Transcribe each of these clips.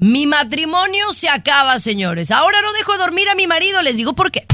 Mi matrimonio se acaba, señores. Ahora no dejo dormir a mi marido. Les digo por qué.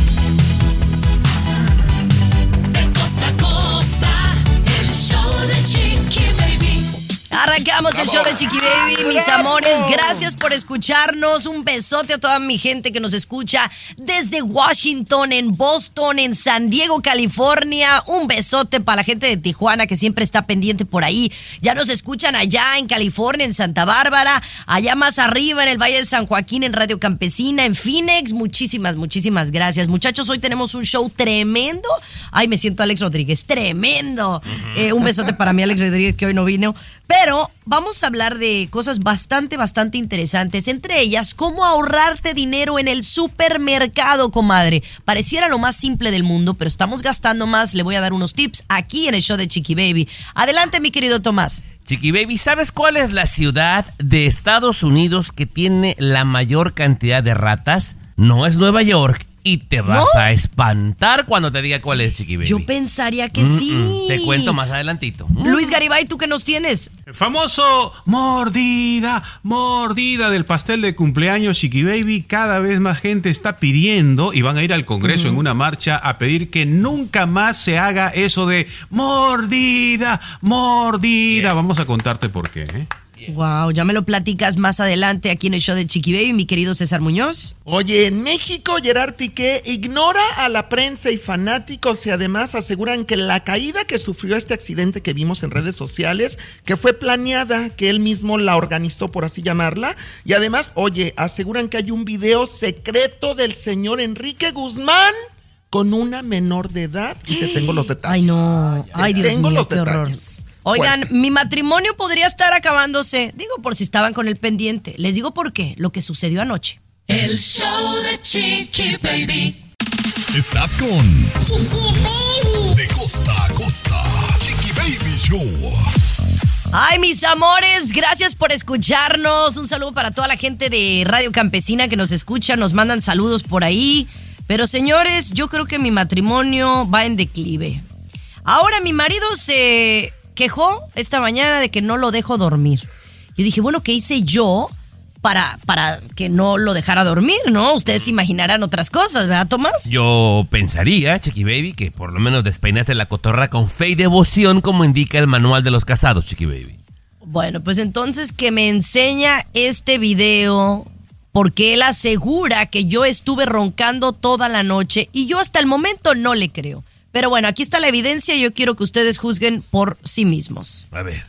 Arrancamos el show de Chiqui Baby, mis amores. Gracias por escucharnos. Un besote a toda mi gente que nos escucha desde Washington, en Boston, en San Diego, California. Un besote para la gente de Tijuana que siempre está pendiente por ahí. Ya nos escuchan allá en California, en Santa Bárbara, allá más arriba en el Valle de San Joaquín, en Radio Campesina, en Phoenix. Muchísimas, muchísimas gracias. Muchachos, hoy tenemos un show tremendo. Ay, me siento Alex Rodríguez, tremendo. Eh, un besote para mí, Alex Rodríguez, que hoy no vino. Pero vamos a hablar de cosas bastante, bastante interesantes. Entre ellas, cómo ahorrarte dinero en el supermercado, comadre. Pareciera lo más simple del mundo, pero estamos gastando más. Le voy a dar unos tips aquí en el show de Chiqui Baby. Adelante, mi querido Tomás. Chiqui Baby, ¿sabes cuál es la ciudad de Estados Unidos que tiene la mayor cantidad de ratas? No es Nueva York. Y te vas ¿No? a espantar cuando te diga cuál es, Chiqui Baby. Yo pensaría que Mm, sí. mm, Te cuento más adelantito. Luis Garibay, ¿tú qué nos tienes? El famoso mordida, mordida del pastel de cumpleaños Chiqui Baby. Cada vez más gente está pidiendo y van a ir al Congreso en una marcha a pedir que nunca más se haga eso de mordida, mordida. Vamos a contarte por qué. ¿eh? Wow, ya me lo platicas más adelante aquí en el show de Chiqui Baby, mi querido César Muñoz. Oye, en México Gerard Piqué ignora a la prensa y fanáticos y además aseguran que la caída que sufrió este accidente que vimos en redes sociales, que fue planeada, que él mismo la organizó por así llamarla, y además, oye, aseguran que hay un video secreto del señor Enrique Guzmán con una menor de edad y te tengo los detalles. Ay, no. Ay, Dios tengo mío, los qué horror. detalles. Oigan, Fuerte. mi matrimonio podría estar acabándose. Digo, por si estaban con el pendiente. Les digo por qué. Lo que sucedió anoche. El show de Chiqui Baby. Estás con De costa a costa. Chiqui Baby Show. Ay, mis amores, gracias por escucharnos. Un saludo para toda la gente de Radio Campesina que nos escucha, nos mandan saludos por ahí. Pero señores, yo creo que mi matrimonio va en declive. Ahora mi marido se quejó esta mañana de que no lo dejo dormir. Yo dije, bueno, ¿qué hice yo para, para que no lo dejara dormir, no? Ustedes imaginarán otras cosas, ¿verdad, Tomás? Yo pensaría, Chiqui Baby, que por lo menos despeinaste la cotorra con fe y devoción como indica el manual de los casados, Chiqui Baby. Bueno, pues entonces que me enseña este video porque él asegura que yo estuve roncando toda la noche y yo hasta el momento no le creo. Pero bueno, aquí está la evidencia y yo quiero que ustedes juzguen por sí mismos. A ver.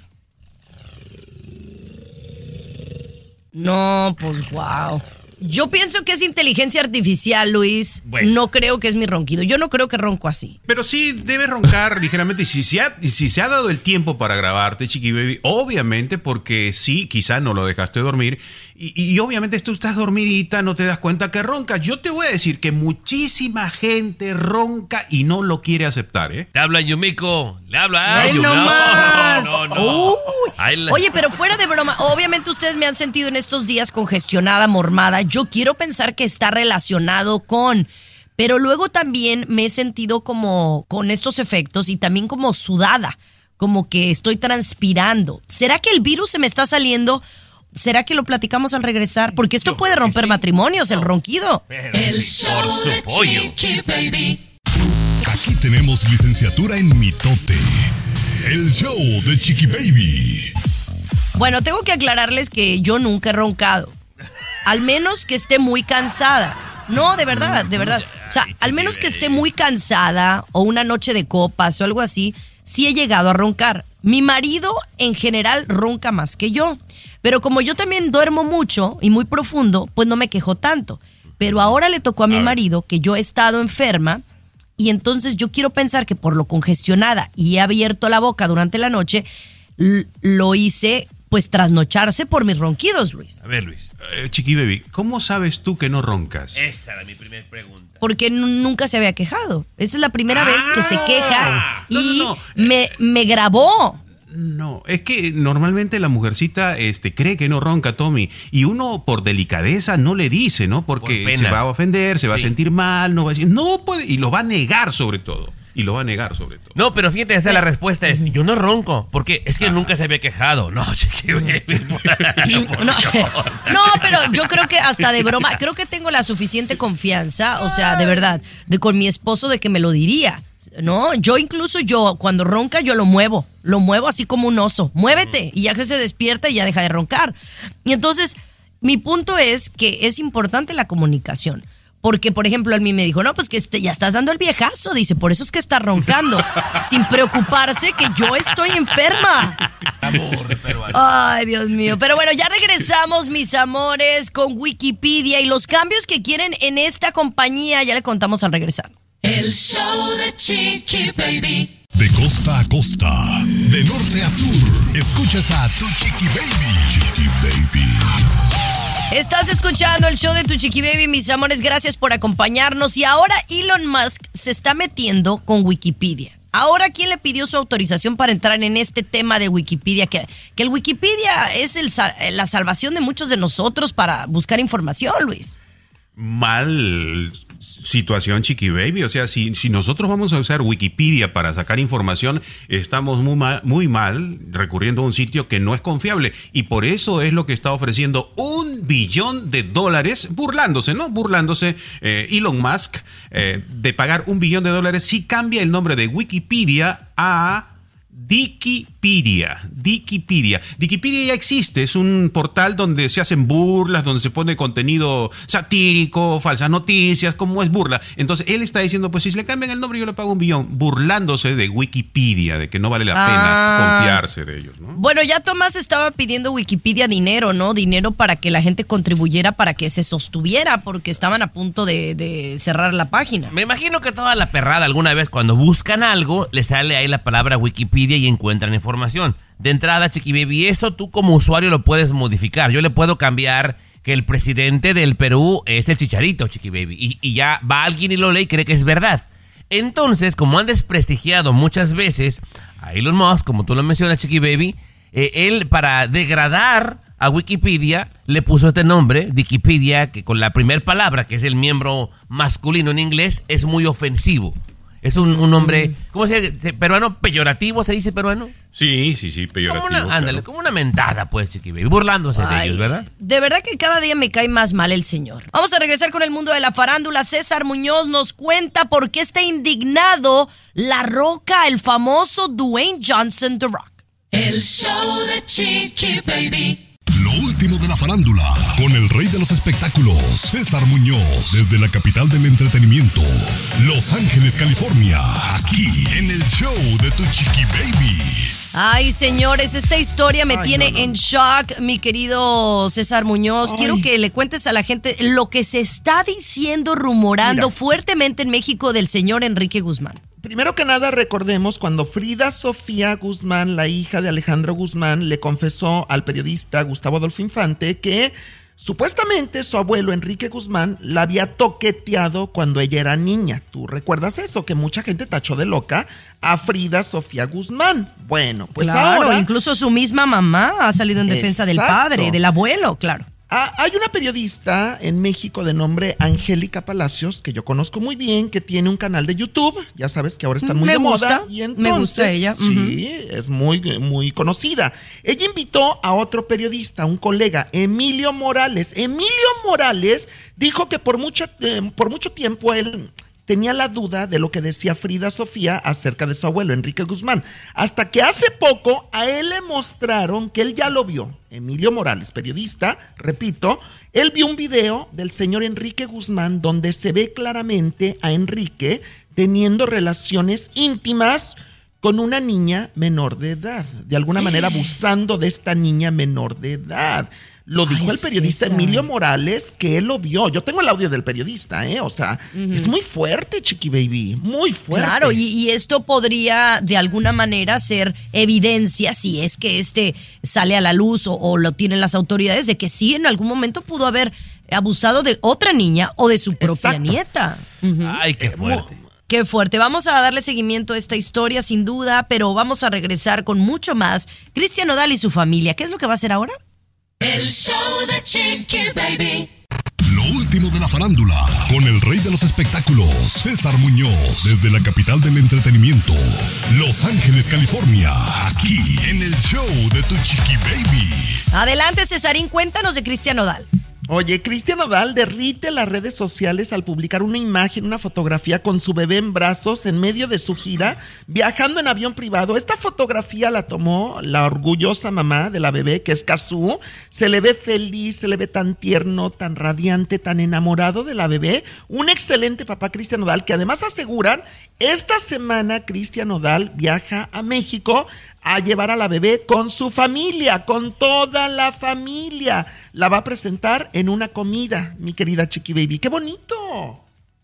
No, pues wow. Yo pienso que es inteligencia artificial, Luis. Bueno. No creo que es mi ronquido. Yo no creo que ronco así. Pero sí debe roncar ligeramente. Y si se, ha, y si se ha dado el tiempo para grabarte, Chiqui Baby, obviamente porque sí, quizás no lo dejaste dormir. Y, y obviamente tú estás dormidita, no te das cuenta que roncas. Yo te voy a decir que muchísima gente ronca y no lo quiere aceptar, ¿eh? Le habla Yumiko. Le habla. ¡Ay, Yumi- no más! No, no, no. Uy. Oye, pero fuera de broma, obviamente ustedes me han sentido en estos días congestionada, mormada. Yo quiero pensar que está relacionado con. Pero luego también me he sentido como con estos efectos y también como sudada, como que estoy transpirando. ¿Será que el virus se me está saliendo? ¿Será que lo platicamos al regresar? Porque esto puede romper matrimonios, el ronquido. El show su de pollo. Chiqui Baby. Aquí tenemos licenciatura en mitote. El show de Chiqui Baby. Bueno, tengo que aclararles que yo nunca he roncado. Al menos que esté muy cansada. No, de verdad, de verdad. O sea, al menos que esté muy cansada o una noche de copas o algo así, sí he llegado a roncar. Mi marido en general ronca más que yo. Pero como yo también duermo mucho y muy profundo, pues no me quejo tanto. Pero ahora le tocó a mi marido que yo he estado enferma y entonces yo quiero pensar que por lo congestionada y he abierto la boca durante la noche, lo hice pues trasnocharse por mis ronquidos, Luis. A ver, Luis. Eh, Chiqui Baby, ¿cómo sabes tú que no roncas? Esa era mi primera pregunta. Porque nu- nunca se había quejado. Esa es la primera vez que se queja No, no, y no. Me, me grabó. No, es que normalmente la mujercita este, cree que no ronca, Tommy, y uno por delicadeza no le dice, ¿no? Porque Por se va a ofender, se va Sí. a sentir mal, no va a decir, no puede, y lo va a negar sobre todo, y lo va a negar sobre todo. No, pero fíjate, esa es la respuesta es, yo no ronco, porque es que nunca se había quejado. No, chiqui, baby, por No, no, pero yo creo que hasta de broma, creo que tengo la suficiente confianza, o sea, de verdad, de con mi esposo de que me lo diría. No, yo incluso yo cuando ronca yo lo muevo, lo muevo así como un oso. Muévete y ya que se despierta y ya deja de roncar. Y entonces mi punto es que es importante la comunicación. Porque, por ejemplo, él mí me dijo, no, pues que este, ya estás dando el viejazo, dice, por eso es que está roncando, sin preocuparse que yo estoy enferma. Amor. Ay, Dios mío. Pero bueno, ya regresamos, mis amores, con Wikipedia y los cambios que quieren en esta compañía. Ya le contamos al regresar. El show de Chiqui Baby. De costa a costa, de norte a sur, escuchas a tu chiqui baby. Chiqui baby. Estás escuchando el show de Tu Chiqui Baby, mis amores. Gracias por acompañarnos. Y ahora Elon Musk se está metiendo con Wikipedia. Ahora, ¿quién le pidió su autorización para entrar en este tema de Wikipedia? Que, que el Wikipedia es la salvación de muchos de nosotros para buscar información, Luis. Mal situación, Chiqui Baby. O sea, si, si nosotros vamos a usar Wikipedia para sacar información, estamos muy mal, muy mal recurriendo a un sitio que no es confiable. Y por eso es lo que está ofreciendo un billón de dólares, burlándose, ¿no? Burlándose eh, Elon Musk eh, de pagar un billón de dólares si cambia el nombre de Wikipedia a Wikipedia, Wikipedia. Wikipedia ya existe, es un portal donde se hacen burlas, donde se pone contenido satírico, falsas noticias, como es burla. Entonces él está diciendo, pues si se le cambian el nombre yo le pago un billón, burlándose de Wikipedia, de que no vale la Ah. pena confiarse de ellos, ¿no? Bueno, ya Tomás estaba pidiendo Wikipedia dinero, ¿no? Dinero para que la gente contribuyera para que se sostuviera, porque estaban a punto de, de cerrar la página. Me imagino que toda la perrada alguna vez cuando buscan algo, le sale ahí la palabra Wikipedia y encuentran información. De entrada, Chiqui Baby, eso tú como usuario lo puedes modificar. Yo le puedo cambiar que el presidente del Perú es el Chicharito, Chiqui Baby. Y, ya va alguien y lo lee y cree que es verdad. Entonces, como han desprestigiado muchas veces a Elon Musk, como tú lo mencionas, Chiqui Baby, eh, él para degradar a Wikipedia le puso este nombre, Wikipedia, que con la primera palabra, que es el miembro masculino en inglés, es muy ofensivo. Es un, un nombre, ¿cómo se dice? ¿Peruano? ¿Peyorativo se dice peruano? Sí, sí, sí, Como peyorativo. ándale, como una mentada, pues, Chiqui Baby, burlándose de ellos, ¿verdad? De verdad que cada día me cae más mal el señor. Vamos a regresar con el mundo de la farándula. César Muñoz nos cuenta por qué está indignado La Roca, el famoso Dwayne Johnson The Rock. El show de Chiqui Baby. Último de la farándula, con el rey de los espectáculos, César Muñoz, desde la capital del entretenimiento, Los Ángeles, California, aquí en el show de tu chiqui baby. Ay, señores, esta historia me Ay, tiene no, no. en shock, mi querido César Muñoz. Ay. Quiero que le cuentes a la gente lo que se está diciendo, rumorando Mira. fuertemente en México del señor Enrique Guzmán. Primero que nada, recordemos cuando Frida Sofía Guzmán, la hija de Alejandro Guzmán, le confesó al periodista Gustavo Adolfo Infante que supuestamente su abuelo Enrique Guzmán la había toqueteado cuando ella era niña. ¿Tú recuerdas eso? Que mucha gente tachó de loca a Frida Sofía Guzmán. Bueno, pues claro, ahora incluso su misma mamá ha salido en defensa del padre, del abuelo, claro. Ah, hay una periodista en México de nombre Angélica Palacios, que yo conozco muy bien, que tiene un canal de YouTube. Ya sabes que ahora están muy Me de gusta, moda. Y me entonces, gusta ella, Sí, es muy, muy conocida. Ella invitó a otro periodista, un colega, Emilio Morales. Emilio Morales dijo que por, mucha, eh, por mucho tiempo él tenía la duda de lo que decía Frida Sofía acerca de su abuelo, Enrique Guzmán. Hasta que hace poco a él le mostraron que él ya lo vio. Emilio Morales, periodista, repito, él vio un video del señor Enrique Guzmán donde se ve claramente a Enrique teniendo relaciones íntimas con una niña menor de edad, de alguna manera abusando de esta niña menor de edad. Lo dijo Ay, el periodista. Emilio Morales, que él lo vio. Yo tengo el audio del periodista, ¿eh? O sea, es muy fuerte, Chiqui Baby. Muy fuerte. Claro, y, y esto podría de alguna manera ser evidencia, si es que este sale a la luz o, o lo tienen las autoridades, de que sí en algún momento pudo haber abusado de otra niña o de su propia Exacto. nieta. Ay, qué fuerte. Qué fuerte. Vamos a darle seguimiento a esta historia, sin duda, pero vamos a regresar con mucho más. Cristian Odal y su familia. ¿Qué es lo que va a hacer ahora? El show de Chiqui Baby. Lo último de la farándula, con el rey de los espectáculos, César Muñoz, desde la capital del entretenimiento, Los Ángeles, California, aquí en el show de Tu Chiqui Baby. Adelante, Cesarín, cuéntanos de Cristian Odal. Oye, Cristian Odal derrite las redes sociales al publicar una imagen, una fotografía con su bebé en brazos en medio de su gira, viajando en avión privado. Esta fotografía la tomó la orgullosa mamá de la bebé, que es Kazú. Se le ve feliz, se le ve tan tierno, tan radiante, tan enamorado de la bebé. Un excelente papá Cristian Odal, que además aseguran, esta semana Cristian Odal viaja a México a llevar a la bebé con su familia, con toda la familia. La va a presentar en una comida, mi querida Chiqui Baby. ¡Qué bonito!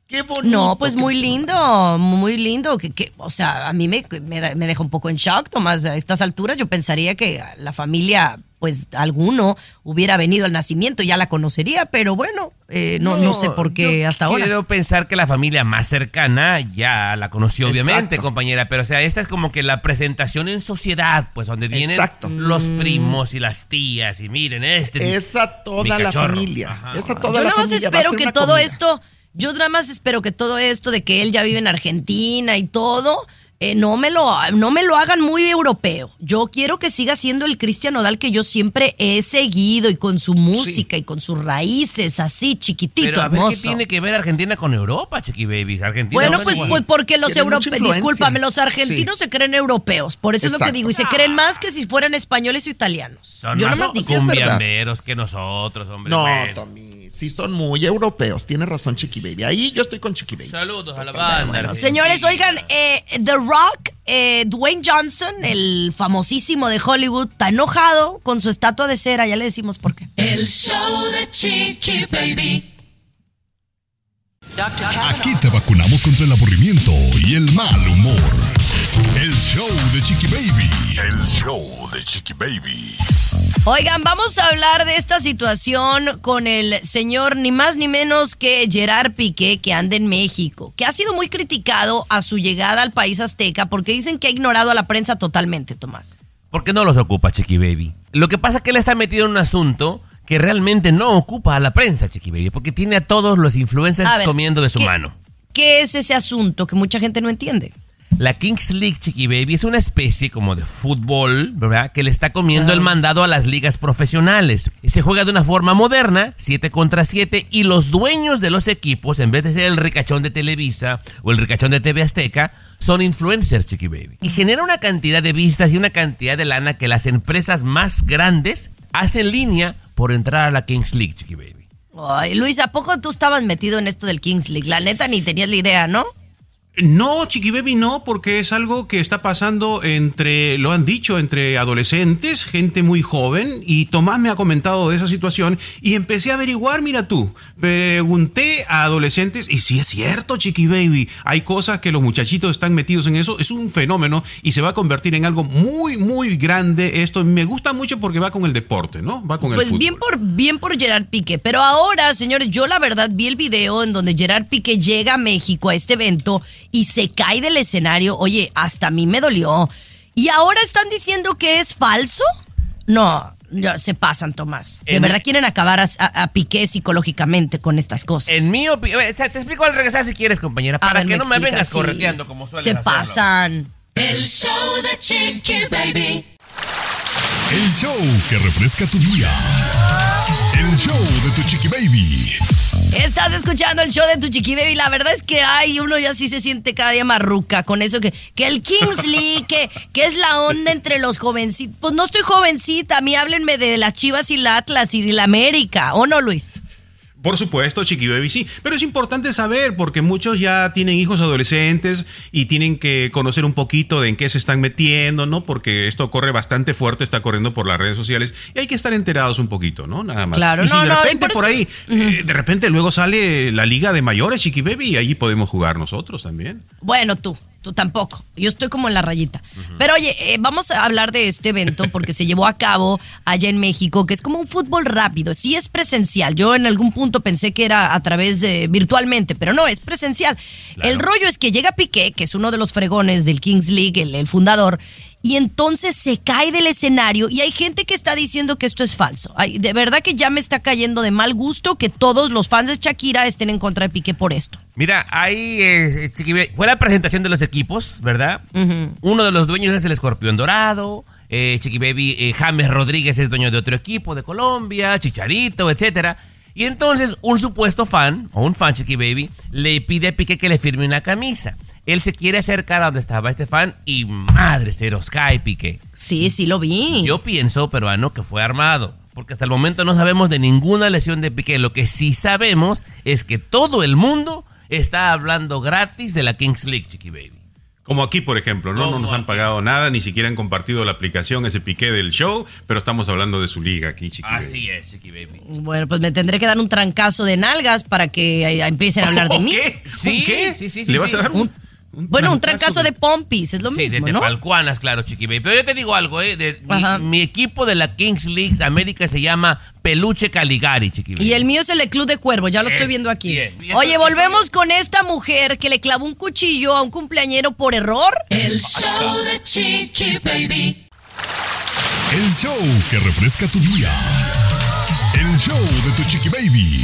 ¡Qué bonito! No, pues muy lindo, muy lindo. Que, que, o sea, a mí me, me, me deja un poco en shock, Tomás. A estas alturas yo pensaría que la familia, pues alguno hubiera venido al nacimiento, ya la conocería, pero bueno, eh, no, no, sé por qué hasta ahora. Quiero pensar que la familia más cercana ya la conoció, obviamente, Exacto. compañera. Pero, o sea, esta es como que la presentación en sociedad, pues, donde vienen Exacto. los Mm. primos y las tías. Y miren, este. es Esa mi toda la familia. Ajá. Esa toda Yo la nada más familia. espero que todo comida. esto, yo nada más espero que todo esto de que él ya vive en Argentina y todo, eh, no, me lo, no me lo hagan muy europeo. Yo quiero que siga siendo el Cristian Odal que yo siempre he seguido y con su música y con sus raíces así, chiquitito, Pero a ver qué tiene que ver Argentina con Europa, Chiqui Babies. Argentina Bueno, no pues, es- pues porque los europeos, discúlpame, los argentinos Sí. se creen europeos, por eso es lo que digo, y se creen más que si fueran españoles o italianos. son yo más cumbiamberos que nosotros, hombre. No, bueno. Tommy, sí son muy europeos. Tienes razón, Chiqui Baby. Ahí yo estoy con Chiqui Baby. Saludos a la banda. Señores, oigan, eh, The Rock, eh, Dwayne Johnson, el famosísimo de Hollywood, está enojado con su estatua de cera, ya le decimos por qué. El show de Chiqui Baby. Aquí te vacunamos contra el aburrimiento y el mal humor. El show de Chiqui Baby. El show de Chiqui Baby. Oigan, vamos a hablar de esta situación con el señor ni más ni menos que Gerard Piqué, que anda en México, que ha sido muy criticado a su llegada al país azteca porque dicen que ha ignorado a la prensa totalmente, Tomás. ¿Por qué no los ocupa, Chiqui Baby? Lo que pasa es que él está metido en un asunto que realmente no ocupa a la prensa, Chiqui Baby, porque tiene a todos los influencers A ver, comiendo de su ¿qué- mano. ¿Qué es ese asunto que mucha gente no entiende? La Kings League, Chiqui Baby, es una especie como de fútbol, ¿verdad? Que le está comiendo el mandado a las ligas profesionales. Se juega de una forma moderna, 7 contra 7, y los dueños de los equipos, en vez de ser el ricachón de Televisa o el ricachón de TV Azteca, son influencers, Chiqui Baby. Y genera una cantidad de vistas y una cantidad de lana que las empresas más grandes hacen línea por entrar a la Kings League, Chiqui Baby. Ay, Luis, ¿a poco tú estabas metido en esto del Kings League? La neta ni tenías la idea, ¿no? No, Chiqui Baby, no, porque es algo que está pasando entre, lo han dicho, entre adolescentes, gente muy joven, y Tomás me ha comentado de esa situación y empecé a averiguar, mira tú, pregunté a adolescentes y si es cierto, Chiqui Baby, hay cosas que los muchachitos están metidos en eso, es un fenómeno y se va a convertir en algo muy, muy grande esto. Me gusta mucho porque va con el deporte, ¿no? Va con el Pues fútbol. bien por, bien por Gerard Piqué. Pero ahora, señores, yo la verdad vi el video en donde Gerard Piqué llega a México a este evento y se cae del escenario. Oye, hasta a mí me dolió. ¿Y ahora están diciendo que es falso? No, ya se pasan, Tomás. De En- verdad quieren acabar a, a- a Piqué psicológicamente con estas cosas. En mi opinión, te explico al regresar si quieres, compañera, para ver, que no me vengas sí. correteando como sueles Se hacerlo. pasan. El show de Chiqui Baby. El show que refresca tu día. El show de Tu Chiqui Baby. Estás escuchando el show de tu chiqui baby. La verdad es que ay, uno ya sí se siente cada día más ruca con eso que, que el Kingsley, que, que es la onda entre los jovencitos. Pues no estoy jovencita, a mí háblenme de las Chivas y la Atlas y la América, ¿o no, Luis? Por supuesto, Chiqui Baby sí, pero es importante saber porque muchos ya tienen hijos adolescentes y tienen que conocer un poquito de en qué se están metiendo, ¿no? Porque esto corre bastante fuerte, está corriendo por las redes sociales y hay que estar enterados un poquito, ¿no? Nada más. Claro, y si no, de no, repente por por, ahí, eh, de repente luego sale la liga de mayores, Chiqui Baby, y allí podemos jugar nosotros también. Bueno, tú, tú tampoco. Yo estoy como en la rayita. Pero oye, eh, vamos a hablar de este evento porque se llevó a cabo allá en México, que es como un fútbol rápido. Sí es presencial. Yo en algún punto pensé que era a través de virtualmente, pero no, es presencial. El rollo es que llega Piqué, que es uno de los fregones del Kings League, el, el fundador. Y entonces se cae del escenario y hay gente que está diciendo que esto es falso. Ay, de verdad que ya me está cayendo de mal gusto que todos los fans de Shakira estén en contra de Piqué por esto. Mira, ahí eh, Baby, fue la presentación de los equipos, ¿verdad? Uno de los dueños es el Escorpión Dorado. Eh, Chiqui Baby, eh, James Rodríguez es dueño de otro equipo de Colombia, Chicharito, etcétera. Y entonces un supuesto fan, o un fan Chiqui Baby, le pide a Piqué que le firme una camisa. Él se quiere acercar a donde estaba este fan y madre, se los cae Piqué. Sí, sí lo vi. Yo pienso, peruano, que fue armado. Porque hasta el momento no sabemos de ninguna lesión de Piqué. Lo que sí sabemos es que todo el mundo está hablando gratis de la Kings League, Chiqui Baby. Como aquí, por ejemplo, ¿no? No nos han pagado nada, ni siquiera han compartido la aplicación, ese piqué del show, pero estamos hablando de su liga aquí, Chiqui Baby. Así es, Chiqui Baby. Bueno, pues me tendré que dar un trancazo de nalgas para que eh, empiecen a hablar de mí. ¿Qué? Sí, ¿Un qué? sí, sí, sí, ¿Le vas sí. a dar un, Bueno, un trancazo de pompis, es lo sí, mismo, de ¿no? Tepalcuanas, claro, Chiqui Baby. Pero yo te digo algo, ¿eh? De- mi, equipo de la Kings League América se llama Peluche Caligari, Chiqui Baby. Y el mío es el Club de Cuervo, ya lo estoy Es, viendo aquí. bien, bien. Oye, volvemos con esta mujer que le clavó un cuchillo a un cumpleañero por error. El show de Chiqui Baby. El show que refresca tu día. El show de tu chiqui baby.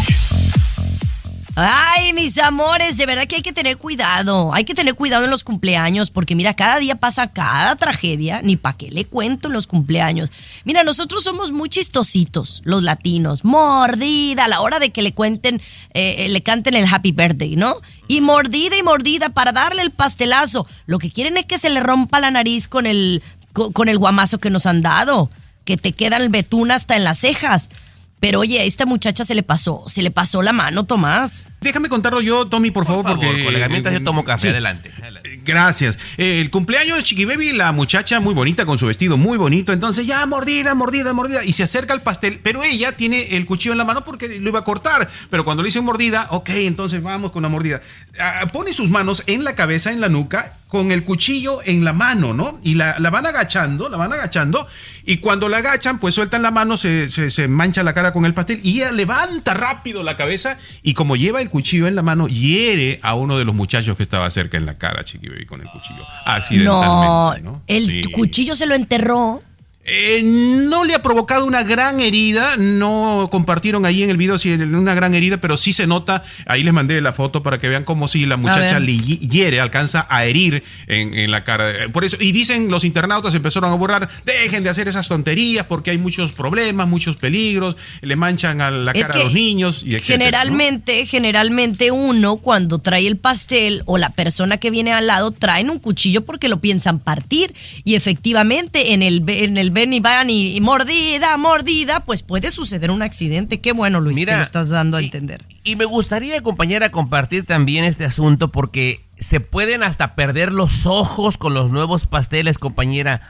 Ay, mis amores, de verdad que hay que tener cuidado. Hay que tener cuidado en los cumpleaños porque mira, cada día pasa cada tragedia, ni pa' qué le cuento en los cumpleaños. Mira, nosotros somos muy chistositos, los latinos. Mordida a la hora de que le cuenten, eh, eh, le canten el happy birthday, ¿no? Y mordida y mordida para darle el pastelazo. Lo que quieren es que se le rompa la nariz con el, con el guamazo que nos han dado, que te queda el betún hasta en las cejas. Pero oye, a esta muchacha se le pasó, se le pasó la mano, Tomás. Déjame contarlo yo, Tommy, por, favor, Por favor, porque... colega, mientras yo tomo café, Sí. adelante. adelante. Eh, Gracias. Eh, el cumpleaños de Chiqui Baby, la muchacha muy bonita con su vestido muy bonito. Entonces, ya mordida, mordida, mordida. Y se acerca al pastel, pero ella tiene el cuchillo en la mano porque lo iba a cortar. Pero cuando le hice mordida, ok, entonces vamos con la mordida. Ah, pone sus manos en la cabeza, en la nuca, con el cuchillo en la mano, ¿no? Y la, la van agachando, la van agachando. Y cuando la agachan, pues sueltan la mano, se, se- se mancha la cara con el pastel. Y ella levanta rápido la cabeza. Y como lleva el cuchillo en la mano, hiere a uno de los muchachos que estaba cerca en la cara, Chiqui Baby, con el cuchillo. No, Accidentalmente, ¿no? el Sí. cuchillo se lo enterró. Eh, no le ha provocado una gran herida, no compartieron ahí en el video si una gran herida, pero sí se nota, ahí les mandé la foto para que vean como si la muchacha le hi- hiere, alcanza a herir en, en la cara. Eh, Por eso, y dicen los internautas empezaron a borrar, dejen de hacer esas tonterías porque hay muchos problemas, muchos peligros, le manchan a la cara a los niños y etcétera, ¿no? Generalmente, generalmente uno cuando trae el pastel o la persona que viene al lado traen un cuchillo porque lo piensan partir y efectivamente en el en el ven y van y, y mordida, mordida, pues puede suceder un accidente. Qué bueno, Luis, que lo estás dando a y- entender. Y me gustaría, compañera, compartir también este asunto porque se pueden hasta perder los ojos con los nuevos pasteles, compañera.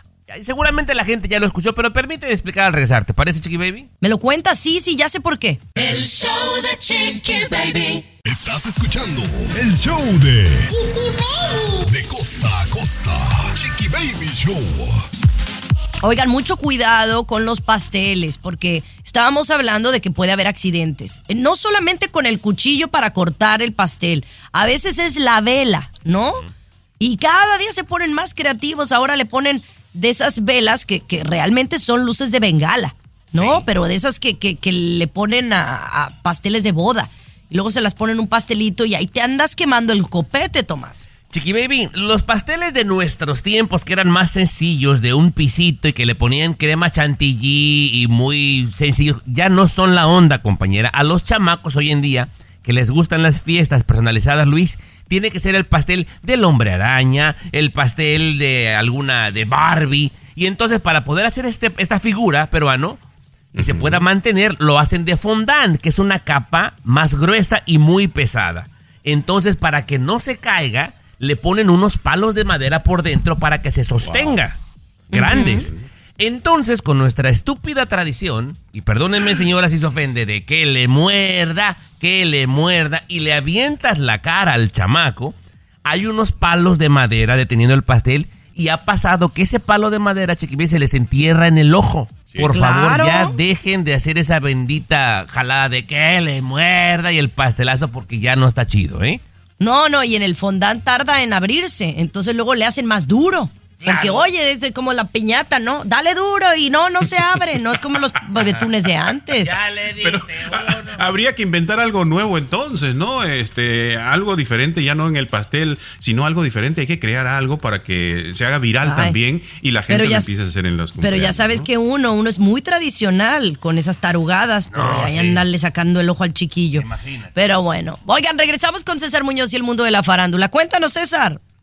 Seguramente la gente ya lo escuchó, pero permíteme explicar al regresar. ¿Te parece, Chiqui Baby? ¿Me lo cuentas? Sí, sí, ya sé por qué. El show de Chiqui Baby. Estás escuchando el show de Chiqui Baby. De costa a costa. Chiqui Baby Show. Oigan, mucho cuidado con los pasteles, porque estábamos hablando de que puede haber accidentes. Eh, No solamente con el cuchillo para cortar el pastel, a veces es la vela, ¿no? Y cada día se ponen más creativos, ahora le ponen de esas velas que, que realmente son luces de bengala, ¿no? Pero de esas que, que- que le ponen a, a pasteles de boda. Y luego se las ponen un pastelito y ahí te andas quemando el copete, Tomás. Chiqui Baby, los pasteles de nuestros tiempos que eran más sencillos, de un pisito y que le ponían crema chantilly y muy sencillos, ya no son la onda, compañera. A los chamacos hoy en día que les gustan las fiestas personalizadas, Luis, tiene que ser el pastel del hombre araña, el pastel de alguna de Barbie. Y entonces para poder hacer este, esta figura peruano, y se pueda mantener, lo hacen de fondant, que es una capa más gruesa y muy pesada. Entonces, para que no se caiga, le ponen unos palos de madera por dentro para que se sostenga. Grandes. Entonces, con nuestra estúpida tradición, y perdónenme señora si se ofende, de que le muerda, que le muerda, y le avientas la cara al chamaco, hay unos palos de madera deteniendo el pastel, y ha pasado que ese palo de madera, chiquibé, se les entierra en el ojo. Por Claro. favor, ya dejen de hacer esa bendita jalada de que le muerda y el pastelazo porque ya no está chido, ¿eh? No, no, y en el fondant tarda en abrirse, entonces luego le hacen más duro. Porque, oye, es como la piñata, ¿no? Dale duro y no, no se abre. No es como los bebetunes de antes. le Pero ah, habría que inventar algo nuevo entonces, ¿no? Este, algo diferente, ya no en el pastel, sino algo diferente. Hay que crear algo para que se haga viral Ay. también y la gente Pero lo ya- empiece a hacer en los Pero ya sabes ¿no? que uno, uno es muy tradicional con esas tarugadas, pero ahí andarle sacando el ojo al chiquillo. Pero bueno, oigan, regresamos con César Muñoz y el mundo de la farándula. Cuéntanos, César.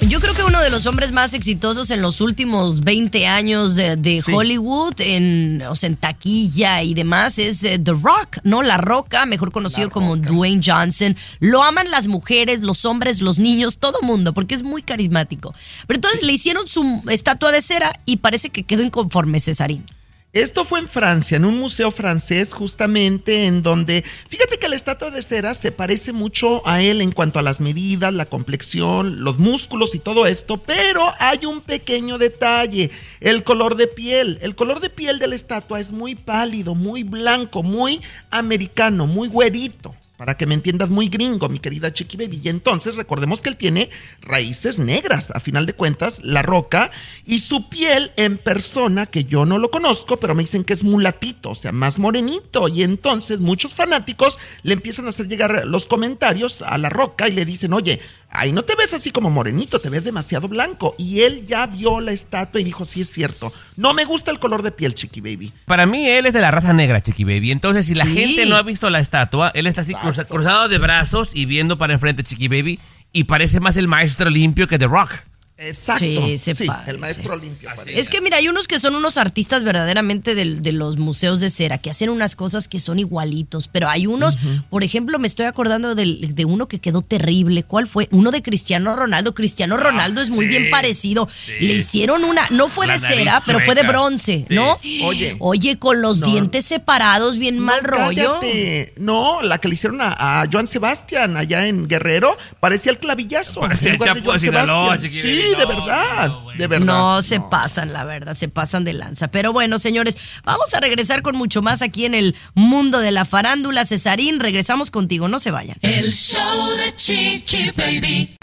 Yo creo que uno de los hombres más exitosos en los últimos 20 años de, de Sí. Hollywood, en, o sea, en taquilla y demás, es eh, The Rock, ¿no? La Roca, mejor conocido como Dwayne Johnson. Lo aman las mujeres, los hombres, los niños, todo mundo, porque es muy carismático. Pero entonces le hicieron su estatua de cera y parece que quedó inconforme Cesarín. Esto fue en Francia, en un museo francés, justamente en donde, fíjate que la estatua de cera se parece mucho a él en cuanto a las medidas, la complexión, los músculos y todo esto, pero hay un pequeño detalle, el color de piel. El color de piel de la estatua es muy pálido, muy blanco, muy americano, muy güerito. Para que me entiendas, muy gringo, mi querida Chiqui Baby. Y entonces recordemos que él tiene raíces negras, a final de cuentas, la roca, y su piel en persona, que yo no lo conozco, pero me dicen que es mulatito, o sea, más morenito. Y entonces muchos fanáticos le empiezan a hacer llegar los comentarios a la roca y le dicen, oye, ahí no te ves así como morenito, te ves demasiado blanco. Y él ya vio la estatua y dijo, sí es cierto, no me gusta el color de piel, Chiqui Baby. Para mí, él es de la raza negra, Chiqui Baby. Entonces, si la Sí. gente no ha visto la estatua, él está así cruza- cruzado de brazos y viendo para enfrente, Chiqui Baby. Y parece más el maestro limpio que The Rock. Exacto. Sí, se sí, el maestro limpio. parece. Es que mira, hay unos que son unos artistas verdaderamente del- de, los museos de cera, que hacen unas cosas que son igualitos, pero hay unos, por ejemplo, me estoy acordando del- de uno que quedó terrible. ¿Cuál fue? Uno de Cristiano Ronaldo. Cristiano Ronaldo es muy sí, bien parecido. Le hicieron una, no fue La de cera, pero fue de bronce, Sí. ¿no? Oye. Oye, con los No. dientes separados, bien mal rollo. cállate. No, la que le hicieron a, a Joan Sebastián allá en Guerrero parecía el clavillazo. Parecía en lugar el Chapo de Joan Sinaloa, Sebastián. Sí, de No, verdad. no, bueno. de verdad. No, se pasan, la verdad, se pasan de lanza. Pero bueno, señores, vamos a regresar con mucho más aquí en el mundo de la farándula. Cesarín, regresamos contigo, no se vayan. El show de Chiqui Baby.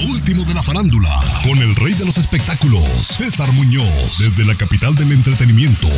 Lo último de la farándula, con el rey de los espectáculos, César Muñoz, desde la capital del entretenimiento,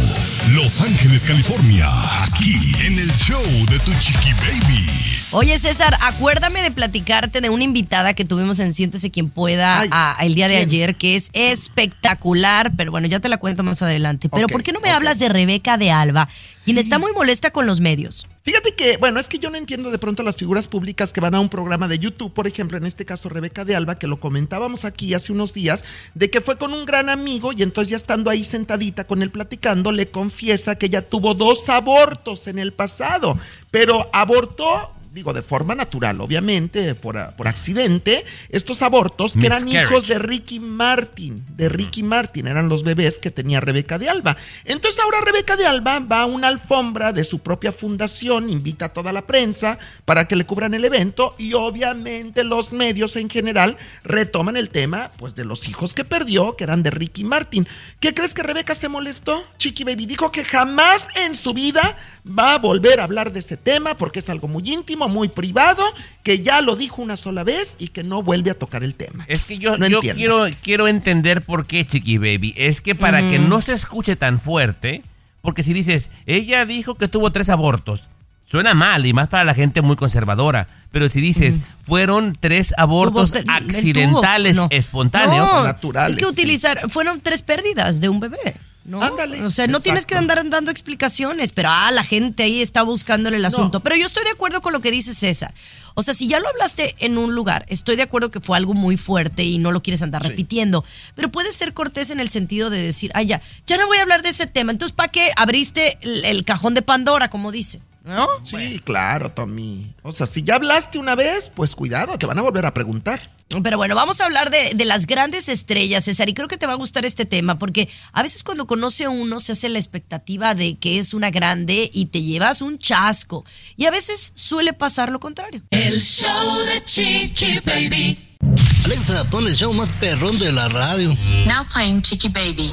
Los Ángeles, California, aquí en el show de Tu Chiqui Baby. Oye, César, acuérdame de platicarte de una invitada que tuvimos en Siéntese quien pueda Ay, a- el día de ¿quién? ayer, que es espectacular, pero bueno, ya te la cuento más adelante. Pero ¿por qué no me hablas de Rebeca de Alba, quien está muy molesta con los medios? Fíjate que, bueno, es que yo no entiendo de pronto las figuras públicas que van a un programa de YouTube, por ejemplo, en este caso Rebeca de Alba, que lo comentábamos aquí hace unos días, de que fue con un gran amigo y entonces ya estando ahí sentadita con él platicando, le confiesa que ella tuvo dos abortos en el pasado, pero abortó digo, de forma natural, obviamente, por, por accidente, estos abortos que eran hijos de Ricky Martin, de Ricky Martin, eran los bebés que tenía Rebeca de Alba. Entonces ahora Rebeca de Alba va a una alfombra de su propia fundación, invita a toda la prensa para que le cubran el evento y obviamente los medios en general retoman el tema pues de los hijos que perdió, que eran de Ricky Martin. ¿Qué crees que Rebeca se molestó? Chiqui Baby dijo que jamás en su vida va a volver a hablar de ese tema porque es algo muy íntimo, muy privado, que ya lo dijo una sola vez y que no vuelve a tocar el tema. Es que yo, No yo entiendo. quiero, quiero entender por qué, Chiqui Baby. Es que para que no se escuche tan fuerte, porque si dices, ella dijo que tuvo tres abortos, suena mal y más para la gente muy conservadora. Pero si dices, fueron tres abortos Tuvo- accidentales, no. espontáneos. No, naturales, Es que sí. utilizar, fueron tres pérdidas de un bebé. ¿No? Ándale, O sea, no tienes que andar dando explicaciones, pero ah, la gente ahí está buscándole el asunto. Pero yo estoy de acuerdo con lo que dice César. O sea, si ya lo hablaste en un lugar, estoy de acuerdo que fue algo muy fuerte y no lo quieres andar repitiendo. Pero puedes ser cortés en el sentido de decir, ah, ya, ya no voy a hablar de ese tema. Entonces, ¿para qué abriste el, el cajón de Pandora, como dice? ¿No? Sí, claro, Tommy. O sea, si ya hablaste una vez, pues cuidado, te van a volver a preguntar. Pero bueno, vamos a hablar de, de las grandes estrellas, César, y creo que te va a gustar este tema, porque a veces cuando conoce a uno se hace la expectativa de que es una grande y te llevas un chasco, y a veces suele pasar lo contrario. El show de Chiqui Baby. Alexa, pon el show más perrón de la radio. Now playing Chicky Baby.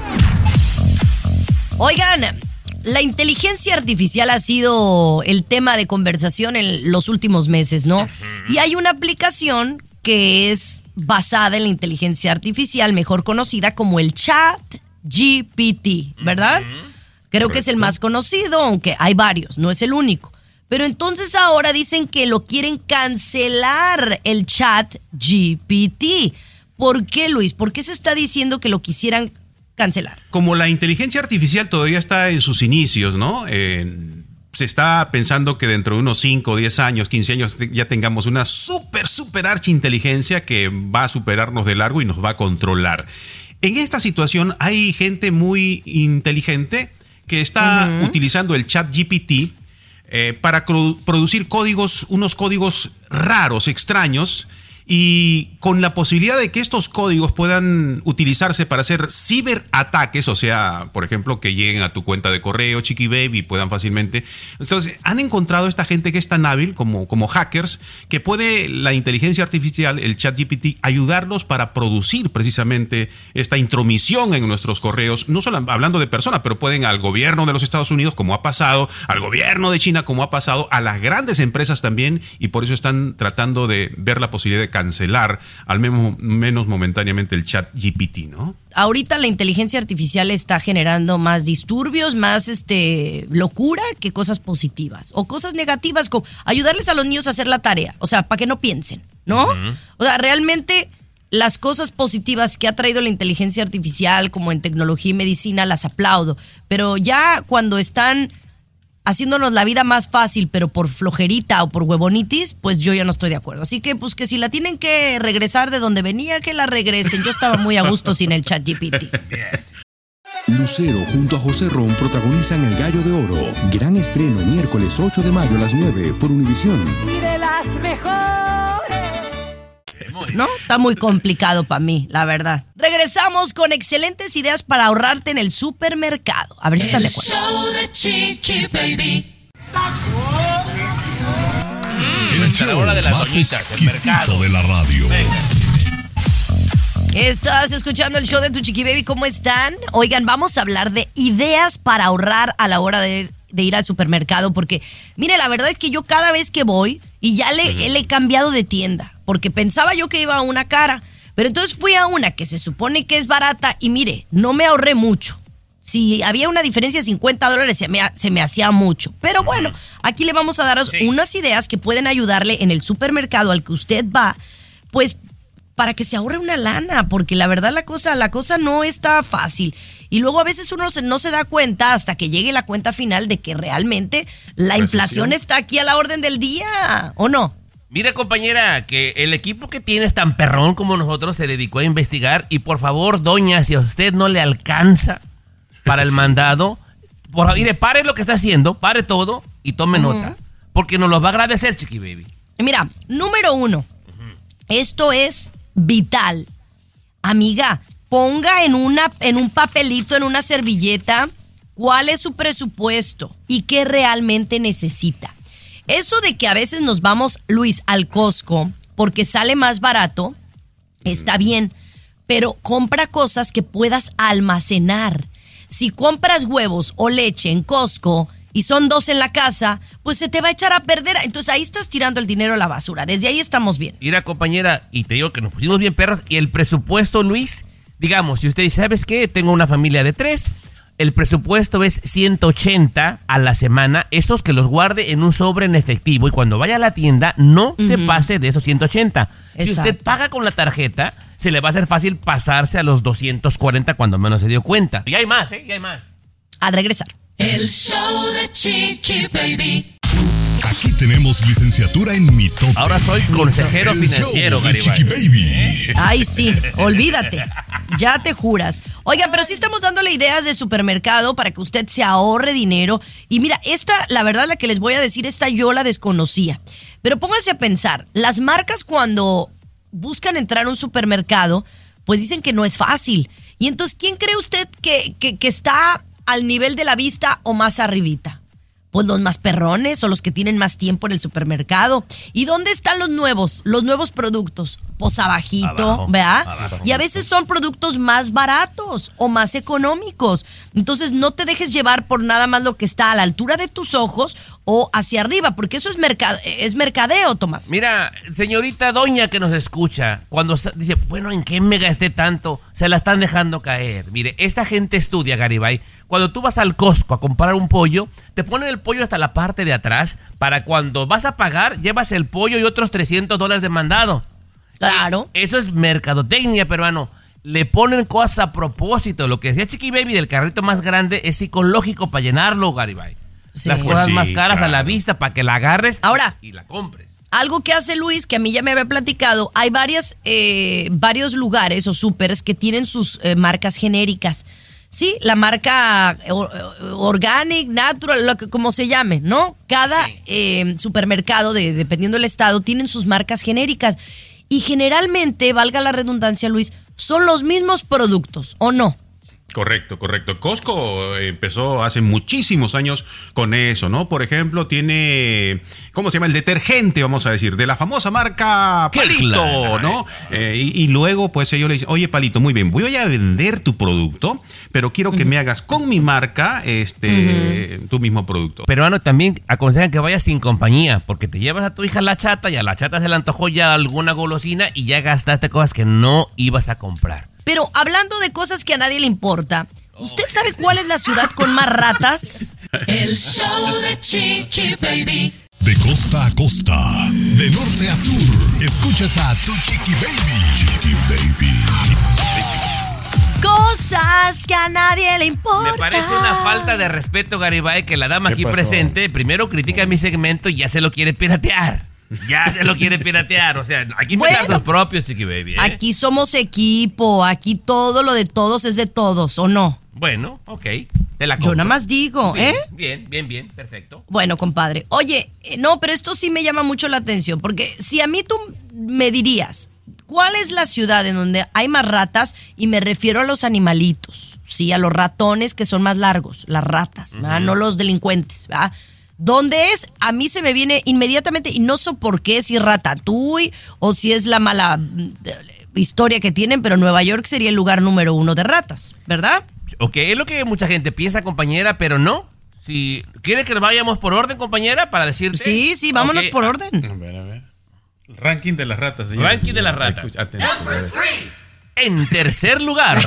Oigan, la inteligencia artificial ha sido el tema de conversación en los últimos meses, ¿no? Y hay una aplicación que es basada en la inteligencia artificial, mejor conocida como el Chat GPT, ¿verdad? Creo que es el más conocido, aunque hay varios, no es el único. Pero entonces ahora dicen que lo quieren cancelar el Chat GPT. ¿Por qué, Luis? ¿Por qué se está diciendo que lo quisieran cancelar? Como la inteligencia artificial todavía está en sus inicios, ¿no? Eh, se está pensando que dentro de unos 5, 10 años, 15 años ya tengamos una súper, súper archi inteligencia que va a superarnos de largo y nos va a controlar. En esta situación hay gente muy inteligente que está utilizando el chat GPT eh, para producir códigos, unos códigos raros, extraños, y con la posibilidad de que estos códigos puedan utilizarse para hacer ciberataques, o sea, por ejemplo, que lleguen a tu cuenta de correo, Chiqui Baby, puedan fácilmente. Entonces, han encontrado esta gente que es tan hábil como, como hackers, que puede la inteligencia artificial, el chat GPT, ayudarlos para producir precisamente esta intromisión en nuestros correos, no solo hablando de personas, pero pueden al gobierno de los Estados Unidos, como ha pasado, al gobierno de China, como ha pasado, a las grandes empresas también, y por eso están tratando de ver la posibilidad de cancelar, al menos, menos momentáneamente, el chat GPT, ¿no? ahorita la inteligencia artificial está generando más disturbios, más este locura que cosas positivas o cosas negativas como ayudarles a los niños a hacer la tarea, o sea, para que no piensen, ¿no? O sea, realmente las cosas positivas que ha traído la inteligencia artificial como en tecnología y medicina las aplaudo, pero ya cuando están haciéndonos la vida más fácil, pero por flojerita o por huevonitis, pues yo ya no estoy de acuerdo. Así que, pues que si la tienen que regresar de donde venía, que la regresen. Yo estaba muy a gusto sin el chat GPT. Lucero junto a José Ron protagonizan El Gallo de Oro. Gran estreno miércoles 8 de mayo a las 9 por Univisión. Y de las mejores. ¿No? Está muy complicado para mí, la verdad. Regresamos con excelentes ideas para ahorrarte en el supermercado. A ver si están de acuerdo. show de Chiqui Baby. El hora de las más doñitas, el mercado. exquisito de la radio. Estás escuchando el show de Tu Chiqui Baby, ¿cómo están? Oigan, vamos a hablar de ideas para ahorrar a la hora de, de ir al supermercado, porque, mire, la verdad es que yo cada vez que voy, y ya le, le he cambiado de tienda, porque pensaba yo que iba a una cara, pero entonces fui a una que se supone que es barata, y mire, no me ahorré mucho. Si había una diferencia de 50 dólares, se me, se me hacía mucho. Pero bueno, aquí le vamos a dar unas ideas que pueden ayudarle en el supermercado al que usted va, pues para que se ahorre una lana, porque la verdad la cosa, la cosa no está fácil. Y luego a veces uno se- no se da cuenta hasta que llegue la cuenta final de que realmente la inflación está aquí a la orden del día, ¿o no? Mira, compañera, que el equipo que tienes tan perrón como nosotros se dedicó a investigar. Y por favor, doña, si a usted no le alcanza para el mandado, por favor, mire, pare lo que está haciendo, pare todo y tome nota. Porque nos lo va a agradecer, Chiqui Baby. Mira, número uno, esto es vital. Amiga, ponga en, una, en un papelito, en una servilleta, cuál es su presupuesto y qué realmente necesita. Eso de que a veces nos vamos, Luis, al Costco porque sale más barato, está bien, pero compra cosas que puedas almacenar. Si compras huevos o leche en Costco y son dos en la casa, pues se te va a echar a perder. Entonces ahí estás tirando el dinero a la basura. Desde ahí estamos bien. Mira, compañera, y te digo que nos pusimos bien perros. Y el presupuesto, Luis, digamos, si usted dice, ¿sabes qué? Tengo una familia de tres. El presupuesto es 180 a la semana. Esos que los guarde en un sobre en efectivo. Y cuando vaya a la tienda, no se pase de esos 180. Si usted paga con la tarjeta, se le va a hacer fácil pasarse a los 240 cuando menos se dio cuenta. Y hay más, ¿eh? Y hay más. Al regresar. El show de Chiqui Baby. Tenemos licenciatura en mitote. Ahora soy consejero El financiero, show de. Chiqui Baby. Ay, sí, olvídate. Ya te juras. Oigan, pero sí estamos dándole ideas de supermercado para que usted se ahorre dinero. Y mira, esta, la verdad, la que les voy a decir, esta yo la desconocía. Pero pónganse a pensar, las marcas cuando buscan entrar a un supermercado, pues dicen que no es fácil. Y entonces, ¿quién cree usted que, que, que está al nivel de la vista o más arribita? Pues los más perrones o los que tienen más tiempo en el supermercado. ¿Y dónde están los nuevos? Los nuevos productos. Pues abajito, Abajo, ¿verdad? abajo. Y a veces son productos más baratos o más económicos. Entonces no te dejes llevar por nada más lo que está a la altura de tus ojos o hacia arriba, porque eso es, es mercadeo, Tomás. Mira, señorita doña que nos escucha, cuando dice, bueno, ¿en qué me gasté tanto? Se la están dejando caer. Mire, esta gente estudia, Garibay. Cuando tú vas al Costco a comprar un pollo, te ponen el pollo hasta la parte de atrás para cuando vas a pagar, llevas el pollo y otros 300 dólares de mandado. Claro. Eso es mercadotecnia, peruano. Le ponen cosas a propósito. Lo que decía Chiqui Baby del carrito más grande es psicológico para llenarlo, Garibay. Sí. Las Pues cosas sí, más caras a la vista para que la agarres Ahora. y la compres. Algo que hace Luis, que a mí ya me había platicado, hay varias, eh, varios lugares o supers que tienen sus eh, marcas genéricas. Sí, la marca eh, eh, Organic, Natural, lo que, como se llame, ¿no? Cada eh, supermercado, de, dependiendo del estado, tienen sus marcas genéricas. Y generalmente, valga la redundancia, Luis, son los mismos productos, ¿o no? Correcto, correcto. Costco empezó hace muchísimos años con eso, ¿no? Por ejemplo, tiene, ¿cómo se llama? El detergente, vamos a decir, de la famosa marca Palito. ¿no? Eh, y, y luego, pues ellos le dicen, oye, Palito, muy bien, voy a vender tu producto, pero quiero que me hagas con mi marca este, tu mismo producto. Peruano también aconsejan que vayas sin compañía, porque te llevas a tu hija la chata y a la chata se le antojó ya alguna golosina y ya gastaste cosas que no ibas a comprar. Pero hablando de cosas que a nadie le importa, ¿usted sabe cuál es la ciudad con más ratas? El show de Chiqui Baby. De costa a costa, de norte a sur, escuchas a tu Chiqui Baby. Chiqui Baby. Cosas que a nadie le importa. Me parece una falta de respeto, Garibay, que la dama ¿Qué aquí pasó? presente primero critica mi segmento y ya se lo quiere piratear. Ya se lo quiere piratear. O sea, aquí Bueno. tus propios, Chiqui Baby. ¿eh? Aquí somos equipo, aquí todo lo de todos es de todos, ¿o no? Bueno, ok. Te la Yo nada más digo, Bien, ¿eh? Bien, bien, bien, perfecto. Bueno, compadre. Oye, eh, no, pero esto sí me llama mucho la atención, porque si a mí tú me dirías, ¿cuál es la ciudad en donde hay más ratas? Y me refiero a los animalitos, sí, a los ratones que son más largos, las ratas, no los delincuentes, ¿verdad? ¿Dónde es? A mí se me viene inmediatamente, y no sé por qué, si es Ratatouille o si es la mala mm, historia que tienen, pero Nueva York sería el lugar número uno de ratas, ¿verdad? Ok, es lo que mucha gente piensa, compañera, pero no. Si quiere que vayamos por orden, compañera, para decirte. Sí, sí, vámonos por orden. A ver, a ver. El ranking de las ratas, señor. Ranking de las ratas. En tercer lugar,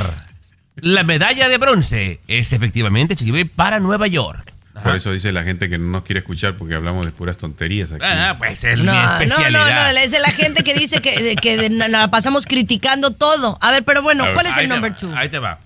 la medalla de bronce es efectivamente Chiqui para Nueva York. Por eso dice la gente que no nos quiere escuchar porque hablamos de puras tonterías aquí. Ah, pues es No, mi no, especialidad. no, no, es de la gente que dice que, que nos pasamos criticando todo. A ver, pero bueno, ver, ¿cuál es el number va, two? Ahí te va.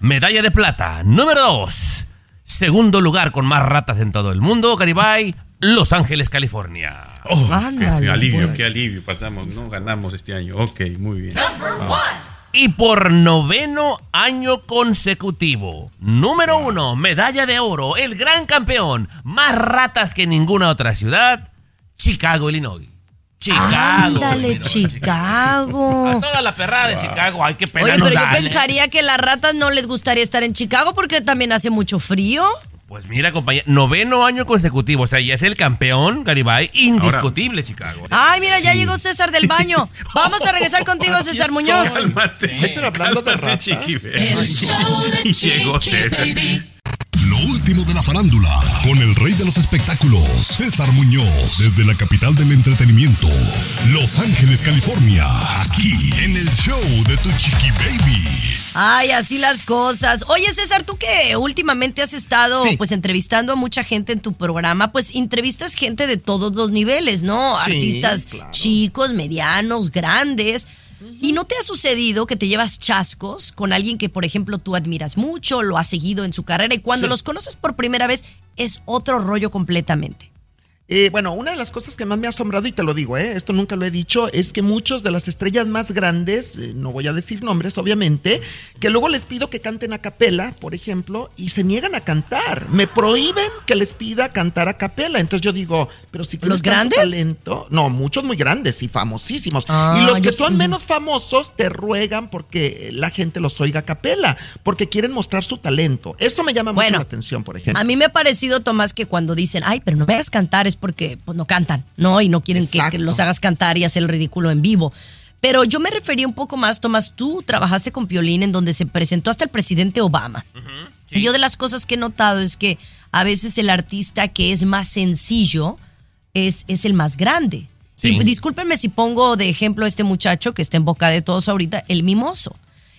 Medalla de plata, número 2. Segundo lugar con más ratas en todo el mundo, Garibay, Los Ángeles, California. Oh, qué Ándale, alivio, pues. qué alivio. Pasamos, no ganamos este año. Ok, muy bien. Ah. Y por noveno año consecutivo, número uno, medalla de oro, el gran campeón, más ratas que ninguna otra ciudad, Chicago, Illinois. Chicago. Ándale, Illinois, A Chicago. toda la perrada de Chicago, hay que pena Oye, nos pero yo dan, ¿eh? pensaría que las ratas no les gustaría estar en Chicago porque también hace mucho frío. Pues mira, compañero, noveno año consecutivo, o sea, ya es el campeón, Garibay, indiscutible Chicago. Ay, mira, ya llegó César del baño. Vamos a regresar contigo, César Muñoz. Cálmate. pero hablando de ratas. El show de llegó César. Baby. Lo último de la farándula, con el rey de los espectáculos, César Muñoz, desde la capital del entretenimiento, Los Ángeles, California, aquí en el show de tu Chiqui Baby. Ay, así las cosas. Oye, César, tú que últimamente has estado Sí. pues entrevistando a mucha gente en tu programa, pues entrevistas gente de todos los niveles, ¿no? Sí, Artistas claro. chicos, medianos, grandes. ¿Y no te ha sucedido que te llevas chascos con alguien que, por ejemplo, tú admiras mucho, lo has seguido en su carrera y cuando Sí. los conoces por primera vez es otro rollo completamente? Eh, bueno, una de las cosas que más me ha asombrado, y te lo digo, eh, esto nunca lo he dicho, es que muchos de las estrellas más grandes, eh, no voy a decir nombres, obviamente, que luego les pido que canten a capela, por ejemplo, y se niegan a cantar. Me prohíben que les pida cantar a capela. Entonces yo digo, pero si tienes ¿Los grandes? talento, no, muchos muy grandes y famosísimos. Ah, y los que son menos famosos te ruegan porque la gente los oiga a capela, porque quieren mostrar su talento. Eso me llama mucho la atención, por ejemplo. A mí me ha parecido, Tomás, que cuando dicen, ay, pero no me hagas cantar es porque pues, no cantan, ¿no? Y no quieren que, los hagas cantar y hacer el ridículo en vivo. Pero yo me refería un poco más, Tomás, tú trabajaste con Piolín en donde se presentó hasta el presidente Obama. Y yo de las cosas que he notado es que a veces el artista que es más sencillo es, es el más grande. Sí. Y discúlpenme si pongo de ejemplo a este muchacho que está en boca de todos ahorita, el mimoso.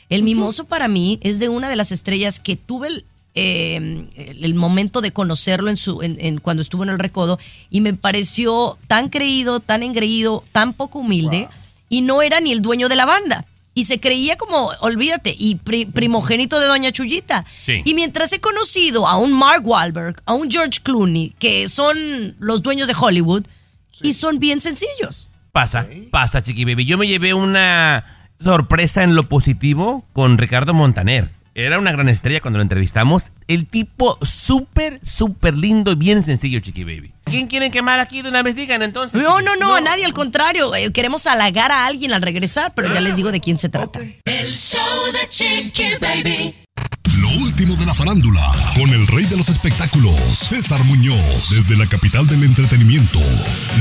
El mimoso para mí es de una de las estrellas que tuve el, eh, el- momento de conocerlo en su, en, en- cuando estuvo en el recodo y me pareció tan creído, tan engreído, tan poco humilde y no era ni el dueño de la banda. Y se creía como, olvídate, y pri- primogénito de Doña Chuyita. Sí. Y mientras he conocido a un Mark Wahlberg, a un George Clooney, que son los dueños de Hollywood, y son bien sencillos. Pasa, pasa, Chiqui Baby. Yo me llevé una sorpresa en lo positivo con Ricardo Montaner. Era una gran estrella cuando lo entrevistamos. El tipo súper, súper lindo y bien sencillo, Chiqui Baby. ¿Quién quieren quemar aquí de una vez? Digan entonces. No, no, no, a nadie, al contrario. eh, queremos halagar a alguien al regresar, pero ya les digo de quién se trata. El show de Chiqui Baby. Lo último de la farándula, con el rey de los espectáculos, César Muñoz, desde la capital del entretenimiento,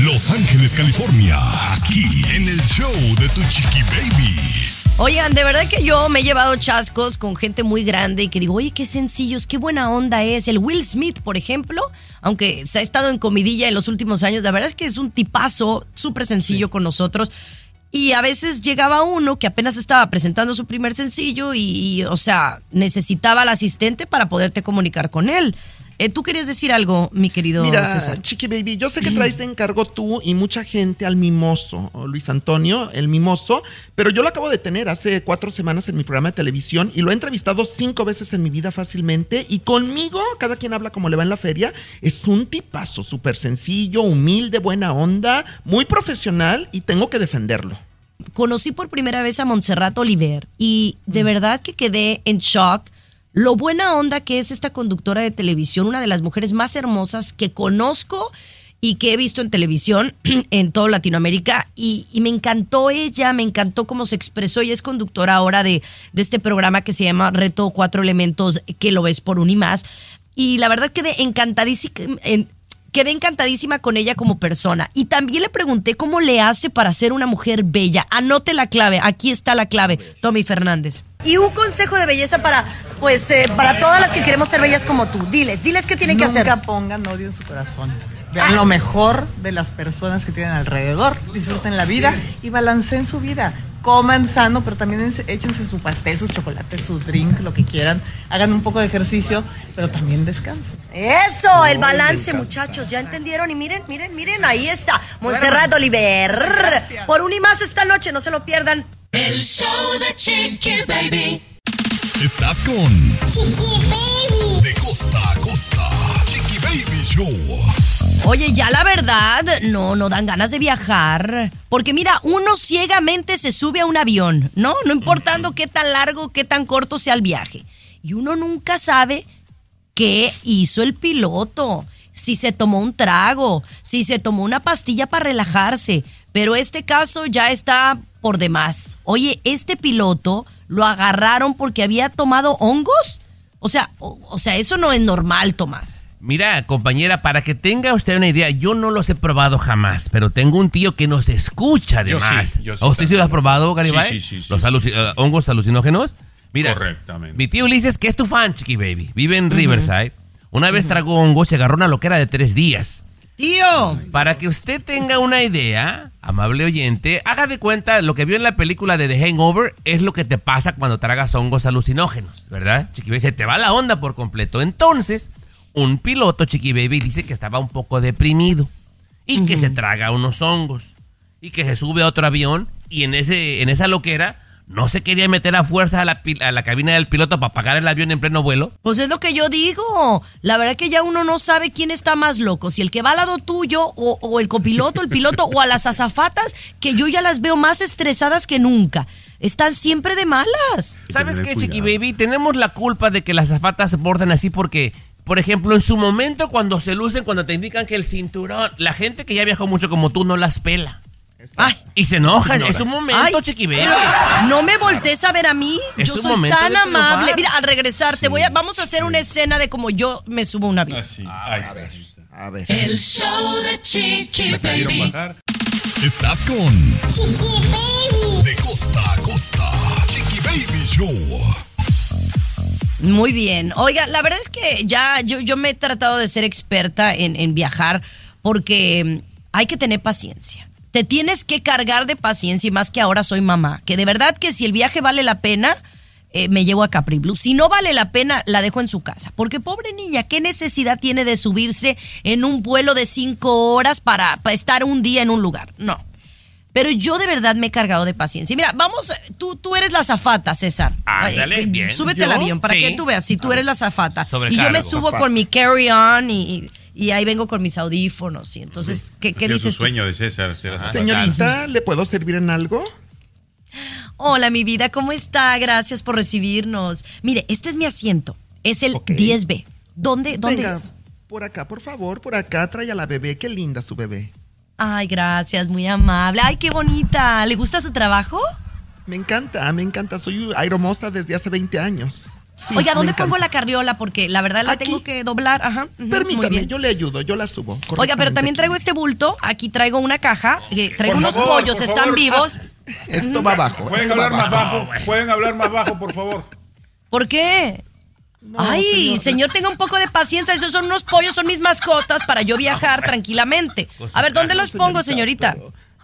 Los Ángeles, California, aquí en el show de Tu Chiqui Baby. Oigan, de verdad que yo me he llevado chascos con gente muy grande y que digo, oye, qué sencillos, qué buena onda es. El Will Smith, por ejemplo, aunque se ha estado en comidilla en los últimos años, la verdad es que es un tipazo súper sencillo con nosotros. Y a veces llegaba uno que apenas estaba presentando su primer sencillo y, y, o sea, necesitaba al asistente para poderte comunicar con él. Eh, Tú querías decir algo, mi querido Mira, César. Chiqui Baby, yo sé que traes de encargo tú y mucha gente al mimoso, Luis Antonio, el mimoso, pero yo lo acabo de tener hace cuatro semanas en mi programa de televisión y lo he entrevistado cinco veces en mi vida fácilmente y conmigo, cada quien habla como le va en la feria, es un tipazo, súper sencillo, humilde, buena onda, muy profesional y tengo que defenderlo. conocí por primera vez a Montserrat Oliver y de verdad que quedé en shock. Lo buena onda que es esta conductora de televisión, una de las mujeres más hermosas que conozco y que he visto en televisión en toda Latinoamérica. Y, y me encantó ella, me encantó cómo se expresó. Ella es conductora ahora de, de este programa que se llama Reto Cuatro Elementos, que lo ves por un y más. Y la verdad quedé encantadísima. Quedé encantadísima con ella como persona. Y también le pregunté cómo le hace para ser una mujer bella. Anote la clave. Aquí está la clave. Tommy Fernández. Y un consejo de belleza para, pues, eh, para todas las que queremos ser bellas como tú. Diles, diles qué tienen que hacer. Nunca pongan odio en su corazón. Vean lo mejor de las personas que tienen alrededor, disfruten la vida y balanceen su vida. Coman sano, pero también échense su pastel, sus chocolates, su drink, lo que quieran. Hagan un poco de ejercicio, pero también descansen. Eso, el balance, muchachos. ¿Ya entendieron? Y miren, miren, miren, ahí está. Montserrat Oliver. Gracias. Por un y más esta noche, no se lo pierdan. El show de Chiqui Baby. Estás con De costa a costa, Chiqui Baby Show. Oye, ya la verdad, no, no dan ganas de viajar. Porque mira, uno ciegamente se sube a un avión, ¿no? No importando qué tan largo, qué tan corto sea el viaje. Y uno nunca sabe qué hizo el piloto. Si se tomó un trago, si se tomó una pastilla para relajarse. Pero este caso ya está por demás. Oye, este piloto lo agarraron porque había tomado hongos. O sea, o, o sea, eso no es normal, Tomás. Mira, compañera, para que tenga usted una idea, yo no los he probado jamás, pero tengo un tío que nos escucha Yo sí, además. yo sí ¿A usted sí lo has probado, Garibay? Sí, sí, sí, ¿Los eh, hongos alucinógenos? Mira, Correctamente. mi tío Ulises, que es tu fan, Chiqui Baby, vive en Riverside. Una vez tragó hongos, se agarró una loquera de tres días. Tío. Para que usted tenga una idea, amable oyente, haga de cuenta lo que vio en la película de The Hangover es lo que te pasa cuando tragas hongos alucinógenos, ¿verdad? Chiqui Baby, se te va la onda por completo. Entonces, un piloto, Chiqui Baby, dice que estaba un poco deprimido y que se traga unos hongos. y que se sube a otro avión y en, ese, en esa loquera no se quería meter a fuerza a la, a la cabina del piloto para pagar el avión en pleno vuelo. Pues es lo que yo digo. La verdad que ya uno no sabe quién está más loco, si el que va al lado tuyo o, o el copiloto, el piloto o a las azafatas, que yo ya las veo más estresadas que nunca. Están siempre de malas. ¿Sabes qué, Chiqui Baby? Tenemos la culpa de que las zafatas se porten así porque, por ejemplo, en su momento cuando se lucen, cuando te indican que el cinturón, la gente que ya viajó mucho como tú no las pela. Ay, Y se enojan. Es un momento, Ay, no me voltees a ver a mí. Es yo un soy momento tan amable. Mira, al regresar, te voy a, vamos a hacer una escena de como yo me subo a un avión. A ver, a ver. El show de Chiqui Baby. Estás con De costa a costa. Chiqui Baby Show. Muy bien. Oiga, la verdad es que ya yo, yo me he tratado de ser experta en, en viajar porque mm, hay que tener paciencia. Te tienes que cargar de paciencia y más que ahora soy mamá. Que de verdad que si el viaje vale la pena, eh, me llevo a Capri Blue. Si no vale la pena, la dejo en su casa. Porque pobre niña, ¿qué necesidad tiene de subirse en un vuelo de cinco horas para, para estar un día en un lugar? No. Pero yo de verdad me he cargado de paciencia. Y Mira, vamos, tú, tú eres la zafata, César. Ándale, Ay, eh, bien. Súbete al ¿Yo? avión para Sí. que tú veas si tú eres la zafata. Y yo me subo con mi carry-on y, y- y ahí vengo con mis audífonos. Y entonces, ¿qué, qué es dices su tú? sueño de César. Señorita, ¿le puedo servir en algo? Hola, mi vida, ¿cómo está? Gracias por recibirnos. Mire, este es mi asiento. Es el 10B. ¿Dónde, dónde Venga, es? por acá, por favor, por acá, trae a la bebé. Qué linda su bebé. Ay, gracias, muy amable. Ay, qué bonita. ¿Le gusta su trabajo? Me encanta, me encanta. Soy aeromoza desde hace 20 años. Sí, Oiga, ¿dónde pongo la carriola? Porque la verdad la tengo que doblar. Ajá. Permítame, bien. yo le ayudo, yo la subo. Oiga, pero también traigo este bulto. Aquí traigo una caja. que traigo Por unos favor, pollos, están favor. vivos. Esto va abajo. ¿Pueden esto va hablar más abajo. bajo? ¿Pueden hablar más bajo, por favor? ¿Por qué? Ay, señor. señor. tenga un poco de paciencia. Esos son unos pollos, son mis mascotas para yo viajar tranquilamente. A ver, ¿dónde los pongo, señorita?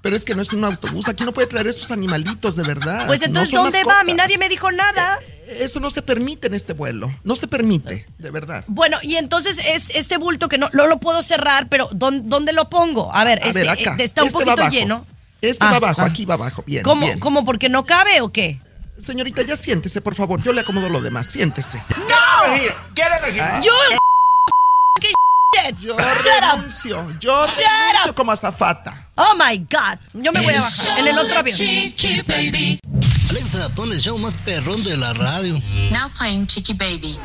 Pero, es que no es un autobús. Aquí no puede traer esos animalitos, de verdad. Pues entonces, ¿dónde va? A mí nadie me dijo nada. Eso no se permite en este vuelo. No se permite, de verdad. Bueno, y entonces es este bulto que no, no lo puedo cerrar, pero ¿dónde, dónde lo pongo? A ver, A este, ver, acá. eh, está un Este poquito lleno. Este Ah, va abajo, ah. aquí va abajo. Bien, ¿Cómo, bien. ¿Cómo? ¿Porque no cabe o qué? Señorita, ya siéntese, por favor. Yo le acomodo lo demás. Siéntese. ¡No! ¡Yo! ¡Qué shit! Yo ¡Shut up! renuncio. Yo Shut renuncio como azafata. ¡Oh, my God! Yo me voy a bajar en el otro avión. Alexa, pon el show más perrón de la radio. Now playing Chiqui Baby.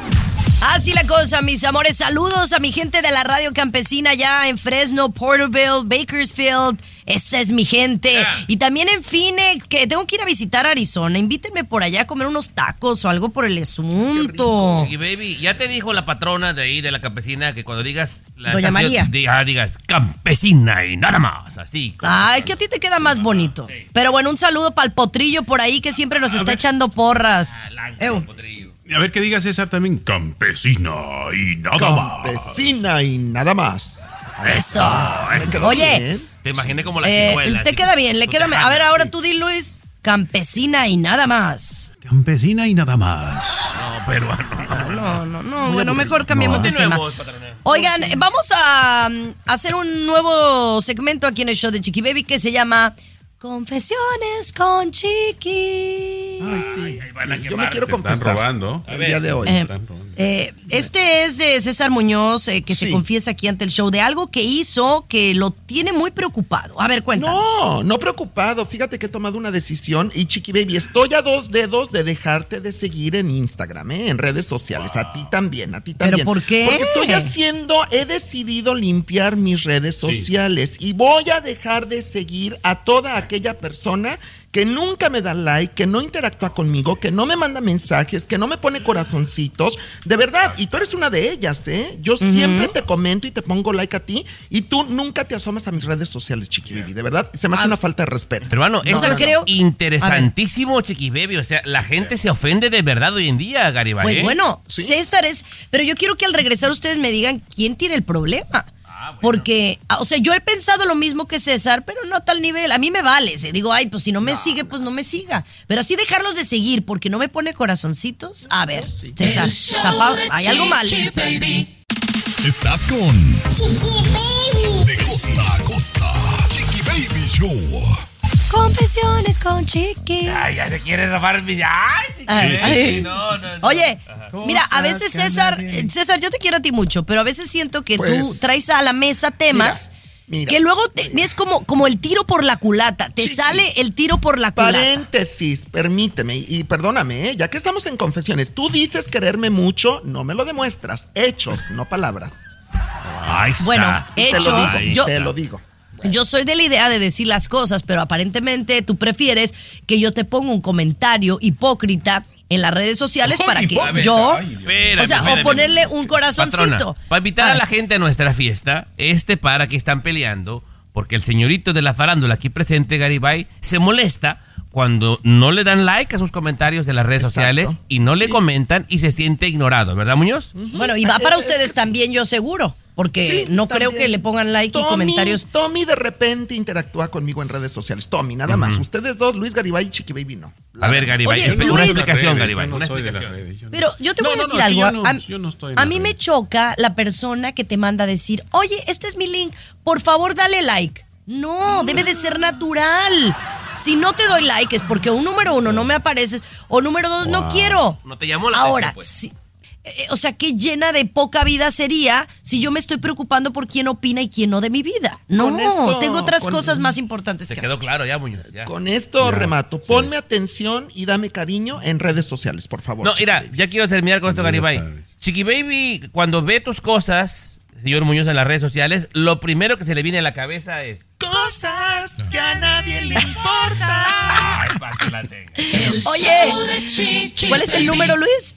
Así la cosa, mis amores. Saludos a mi gente de la radio campesina ya en Fresno, Porterville, Bakersfield. Esa es mi gente. Y también en Phoenix, que tengo que ir a visitar Arizona. Invítenme por allá a comer unos tacos o algo por el asunto. Chiqui Baby, ya te dijo la patrona de ahí, de la campesina, que cuando digas la Doña estación, María. diga- digas campesina y nada más, así. Ah, es que a ti te queda más bonito. Pero bueno, un saludo para el potrillo por ahí que siempre nos está echando porras. Ew. A ver qué diga César también. Campesina y nada más. Campesina y nada más. Eso. Oye, bien. Te imaginé como la eh, chicuela. te queda bien, le queda bien. A ver, ahora sí. tú di, Luis. Campesina y nada más. Campesina y nada más. No, peruano. No, no, no. Bueno, mejor cambiemos de tema. Oigan, vamos a um, hacer un nuevo segmento aquí en el show de Chiqui Baby que se llama Confesiones con Chiqui. Ay, van a Yo me quiero Te están confesar. robando. El día de hoy. Eh, eh, este es de César Muñoz, eh, que se confiesa aquí ante el show de algo que hizo que lo tiene muy preocupado. A ver, cuéntanos. No, no preocupado. Fíjate que he tomado una decisión y Chiqui Baby, estoy a dos dedos de dejarte de seguir en Instagram, ¿eh? en redes sociales. A ti también, a ti ¿Pero también. por qué? Porque estoy haciendo, he decidido limpiar mis redes sociales y voy a dejar de seguir a toda aquella persona que nunca me da like, que no interactúa conmigo, que no me manda mensajes, que no me pone corazoncitos. De verdad, y tú eres una de ellas, ¿eh? Yo siempre te comento y te pongo like a ti y tú nunca te asomas a mis redes sociales, Chiqui Baby. De verdad, se me hace una falta de respeto. Peruano, eso sea, es creo- interesantísimo, Chiqui Baby. O sea, la gente se ofende de verdad hoy en día, Garibay. Pues bueno, César es. Pero yo quiero que al regresar ustedes me digan quién tiene el problema. Porque, ah, o sea, yo he pensado lo mismo que César, pero no a tal nivel. A mí me vale. se Digo, ay, pues si no me sigue, pues no me siga. Pero así dejarlos de seguir porque no me pone corazoncitos. A ver, César, tapado, hay algo mal. Chiqui Baby. Estás con De costa a costa. Chiqui Baby Show. Confesiones con Chiqui. Ay, ya se quiere robar mi. Ay, chiqui, Ay, sí, ay. sí, no, no, no. Oye, mira, a veces César, nadie- César, yo te quiero a ti mucho, pero a veces siento que tú Pues, traes a la mesa temas mira, que luego te- es como, como el tiro por la culata. Te Chiqui. sale el tiro por la culata. Paréntesis, permíteme y perdóname, ¿eh? ya que estamos en confesiones, tú dices quererme mucho, no me lo demuestras, hechos, no palabras. Ahí está. Bueno, Te lo hechos. digo, Yo, te lo digo. Yo soy de la idea de decir las cosas, pero aparentemente tú prefieres que yo te ponga un comentario hipócrita en las redes sociales para que hipócrita. yo, Ay, Dios. Espérame, o sea, espérame. o ponerle un Patrona, corazoncito. para invitar a la gente a nuestra fiesta, este para que están peleando, porque el señorito de la farándula aquí presente, Garibay, se molesta cuando no le dan like a sus comentarios de las redes Exacto. sociales y no le comentan y se siente ignorado, ¿verdad, Muñoz? Bueno, y va para ustedes también, yo seguro, porque Sí, no creo que le pongan like y comentarios. Tommy de repente interactúa conmigo en redes sociales. Tommy, nada más. Ustedes dos, Luis Garibay y Chiqui Baby, no. La A ver. Garibay, Oye, espe- una Luis- explicación, Garibay, no una soy de las explicación. yo no- Pero yo te voy No, a no, decir algo. yo a- no- a, yo no estoy en a las mí me choca la persona que te manda a decir, oye, este es mi link, por favor dale like. No, debe de ser natural. Si no te doy like es porque un número uno no me apareces o número dos no quiero. No te llamó la Ahora, atención, pues. si- o sea, qué llena de poca vida sería si yo me estoy preocupando por quién opina y quién no de mi vida. No, esto- tengo otras con- cosas más importantes Se que quedó hacer. claro ya, Muñoz. ya. Con esto Ya, remato. sí. Ponme atención y dame cariño en redes sociales, por favor. No, Chiqui mira, Baby. ya quiero terminar con esto, Garibay. sabes. Chiqui Baby, cuando ve tus cosas, señor Muñoz, en las redes sociales, lo primero que se le viene a la cabeza es. Cosas que a nadie le importan. Ay, para que la tenga. Oye, ¿cuál es el número, Luis?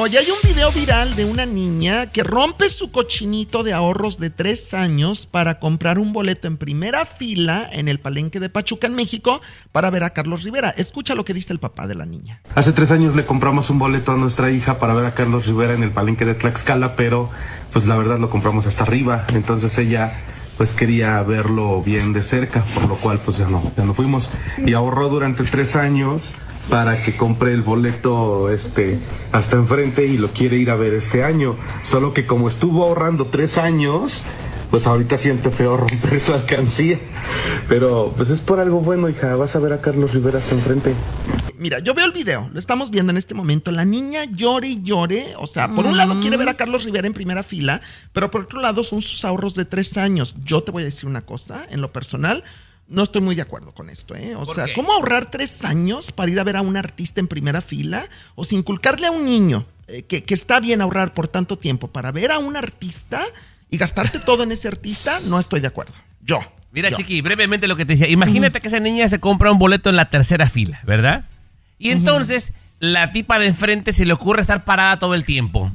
Oye, hay un video viral de una niña que rompe su cochinito de ahorros de tres años para comprar un boleto en primera fila en el palenque de Pachuca, en México, para ver a Carlos Rivera. Escucha lo que dice el papá de la niña. Hace tres años le compramos un boleto a nuestra hija para ver a Carlos Rivera en el palenque de Tlaxcala, pero pues la verdad lo compramos hasta arriba, entonces ella pues quería verlo bien de cerca, por lo cual pues ya no, ya no fuimos y ahorró durante tres años para que compre el boleto este hasta enfrente y lo quiere ir a ver este año, solo que como estuvo ahorrando tres años pues ahorita siente feo romper su alcancía, pero pues es por algo bueno hija, vas a ver a Carlos Rivera hasta enfrente. Mira, yo veo el video, lo estamos viendo en este momento. La niña llore y llore. O sea, por un lado quiere ver a Carlos Rivera en primera fila, pero por otro lado son sus ahorros de tres años. Yo te voy a decir una cosa, en lo personal, no estoy muy de acuerdo con esto, ¿eh? O ¿Por sea, qué? ¿cómo ahorrar tres años para ir a ver a un artista en primera fila? O si inculcarle a un niño eh, que, que está bien ahorrar por tanto tiempo para ver a un artista y gastarte todo en ese artista, no estoy de acuerdo. Yo. Mira, yo. Chiqui, brevemente lo que te decía. Imagínate que esa niña se compra un boleto en la tercera fila, ¿verdad? Y entonces la tipa de enfrente se le ocurre estar parada todo el tiempo.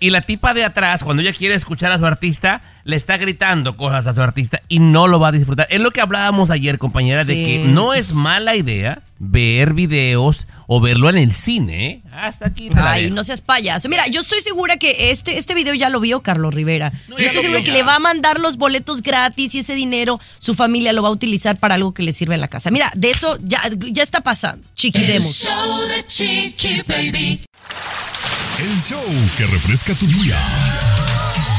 Y la tipa de atrás, cuando ella quiere escuchar a su artista, le está gritando cosas a su artista y no lo va a disfrutar. Es lo que hablábamos ayer, compañera, de que no es mala idea ver videos o verlo en el cine. ¿eh? Hasta aquí te Ay, no seas payaso. Mira, yo estoy segura que este, este video ya lo vio Carlos Rivera. yo estoy segura que ya. le va a mandar los boletos gratis y ese dinero su familia lo va a utilizar para algo que le sirva en la casa. Mira, de eso ya, ya está pasando. Chiquidemos. show de Chiqui Baby. El show que refresca tu día.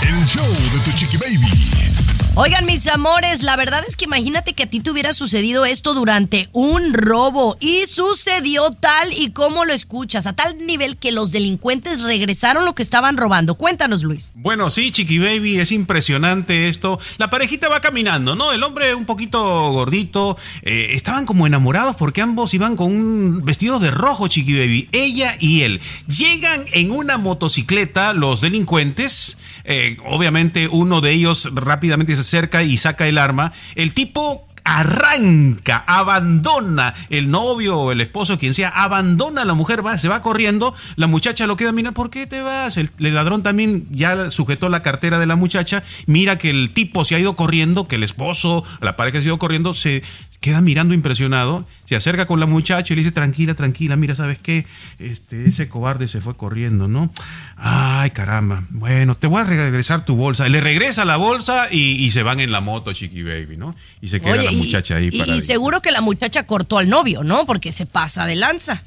El show de tu chiqui baby. Oigan, mis amores, la verdad es que imagínate que a ti te hubiera sucedido esto durante un robo. Y sucedió tal y como lo escuchas, a tal nivel que los delincuentes regresaron lo que estaban robando. Cuéntanos, Luis. Bueno, sí, Chiqui Baby, es impresionante esto. La parejita va caminando, ¿no? El hombre un poquito gordito. eh, estaban como enamorados porque ambos iban con un vestido de rojo, Chiqui Baby. Ella y él. Llegan en una motocicleta los delincuentes. eh, obviamente uno de ellos rápidamente se acerca y saca el arma. El tipo arranca, abandona el novio o el esposo, quien sea, abandona a la mujer, se va corriendo, la muchacha lo queda, mira, ¿por qué te vas? El, el ladrón también ya sujetó la cartera de la muchacha, mira que el tipo se ha ido corriendo, que el esposo, la pareja se ha ido corriendo, se queda mirando impresionado, se acerca con la muchacha y le dice, tranquila, tranquila, mira, ¿sabes qué? Este, ese cobarde se fue corriendo, ¿no? Ay, caramba. Bueno, te voy a regresar tu bolsa. Le regresa la bolsa y, y se van en la moto, Chiqui Baby, ¿no? Y se queda Oye, la y- muchacha ahí y, para y seguro que la muchacha cortó al novio, ¿no? Porque se pasa de lanza.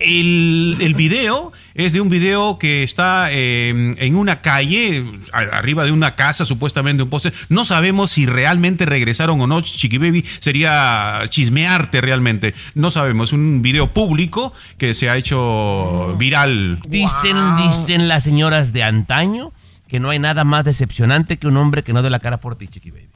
El, el video es de un video que está eh, en una calle, arriba de una casa, supuestamente un poste. No sabemos si realmente regresaron o no. Chiqui Baby sería chismearte realmente. No sabemos. Un video público que se ha hecho viral. Dicen, dicen las señoras de antaño que no hay nada más decepcionante que un hombre que no dé la cara por ti, Chiqui Baby.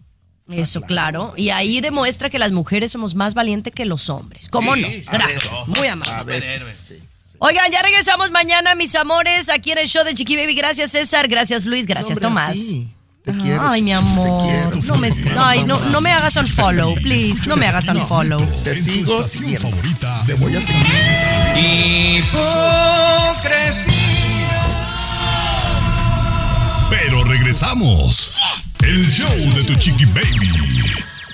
Eso, claro. Y ahí demuestra que las mujeres somos más valientes que los hombres. ¿Cómo Sí, no? Gracias. veces. Muy amable. A veces, sí. Oigan, ya regresamos mañana, mis amores, aquí en el show de Chiqui Baby. Gracias, César. Gracias, Luis. Gracias, Hombre, Tomás. ti. Te quiero, Ay, mi amor. quiero. No me, ay, no, no me hagas unfollow, please. No me hagas unfollow. Te sigo favorita Te voy Pero regresamos. El show de tu chiqui baby.